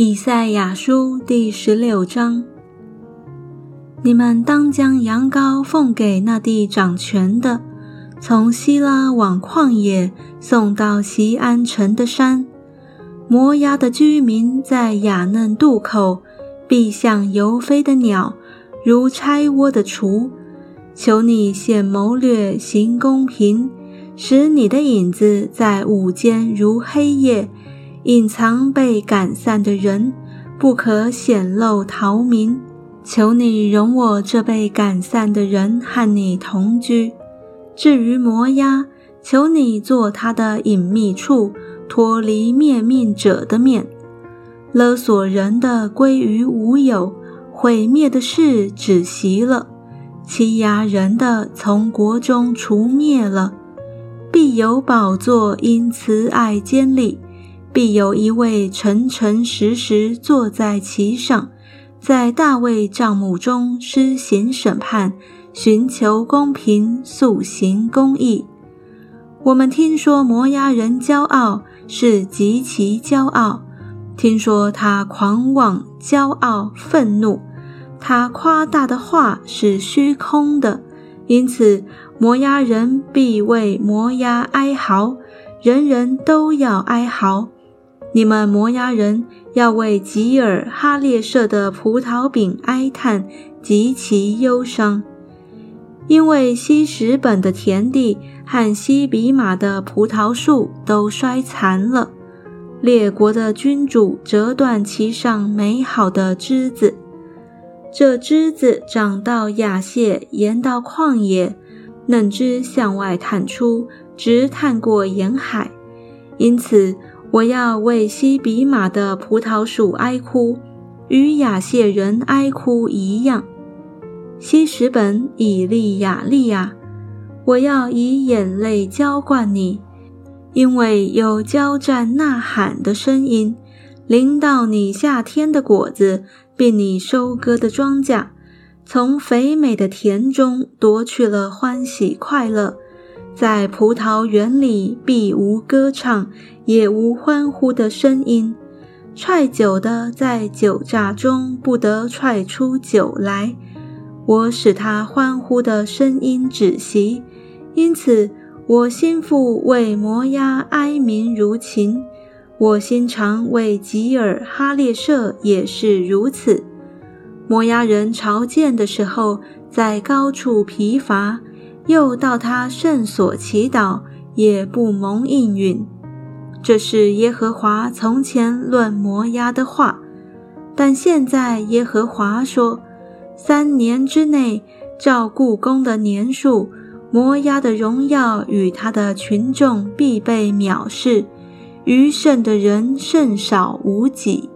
以赛亚书第十六章：你们当将羊羔奉给那地掌权的，从希拉往旷野送到西安城的山。摩押的居民在雅嫩渡口，必像游飞的鸟，如拆窝的雏。求你显谋略，行公平，使你的影子在午间如黑夜。隐藏被赶散的人，不可显露逃民。求你容我这被赶散的人和你同居。至于摩押，求你做他的隐秘处，脱离灭命者的面。勒索人的归于无有，毁灭的事止息了。欺压人的从国中除灭了。必有宝座因慈爱坚立。必有一位诚诚实实坐在其上，在大卫帐幕中施行审判，寻求公平，速行公义。我们听说摩押人骄傲，是极其骄傲；听说他狂妄、骄傲、愤怒，他夸大的话是虚空的。因此，摩押人必为摩押哀嚎，人人都要哀嚎。你们摩押人要为吉尔哈列舍的葡萄饼哀叹，极其忧伤，因为西什本的田地和西比马的葡萄树都衰残了，列国的君主折断其上美好的枝子，这枝子长到亚谢，延到旷野，嫩枝向外探出，直探过沿海，因此。我要为西比马的葡萄树哀哭，与亚谢人哀哭一样。西什本以利亚利亚，我要以眼泪浇灌你，因为有交战呐喊的声音，临到你夏天的果子，并你收割的庄稼，从肥美的田中夺去了欢喜快乐。在葡萄园里必无歌唱，也无欢呼的声音。踹酒的在酒榨中不得踹出酒来。我使他欢呼的声音止息，因此我心腹为摩押哀鸣如琴，我心肠为吉尔哈列舍也是如此。摩押人朝见的时候，在高处疲乏。又到他圣所祈祷，也不蒙应允。这是耶和华从前论摩押的话，但现在耶和华说：三年之内，照故宫的年数，摩押的荣耀与他的群众必被藐视，余剩的人甚少无几。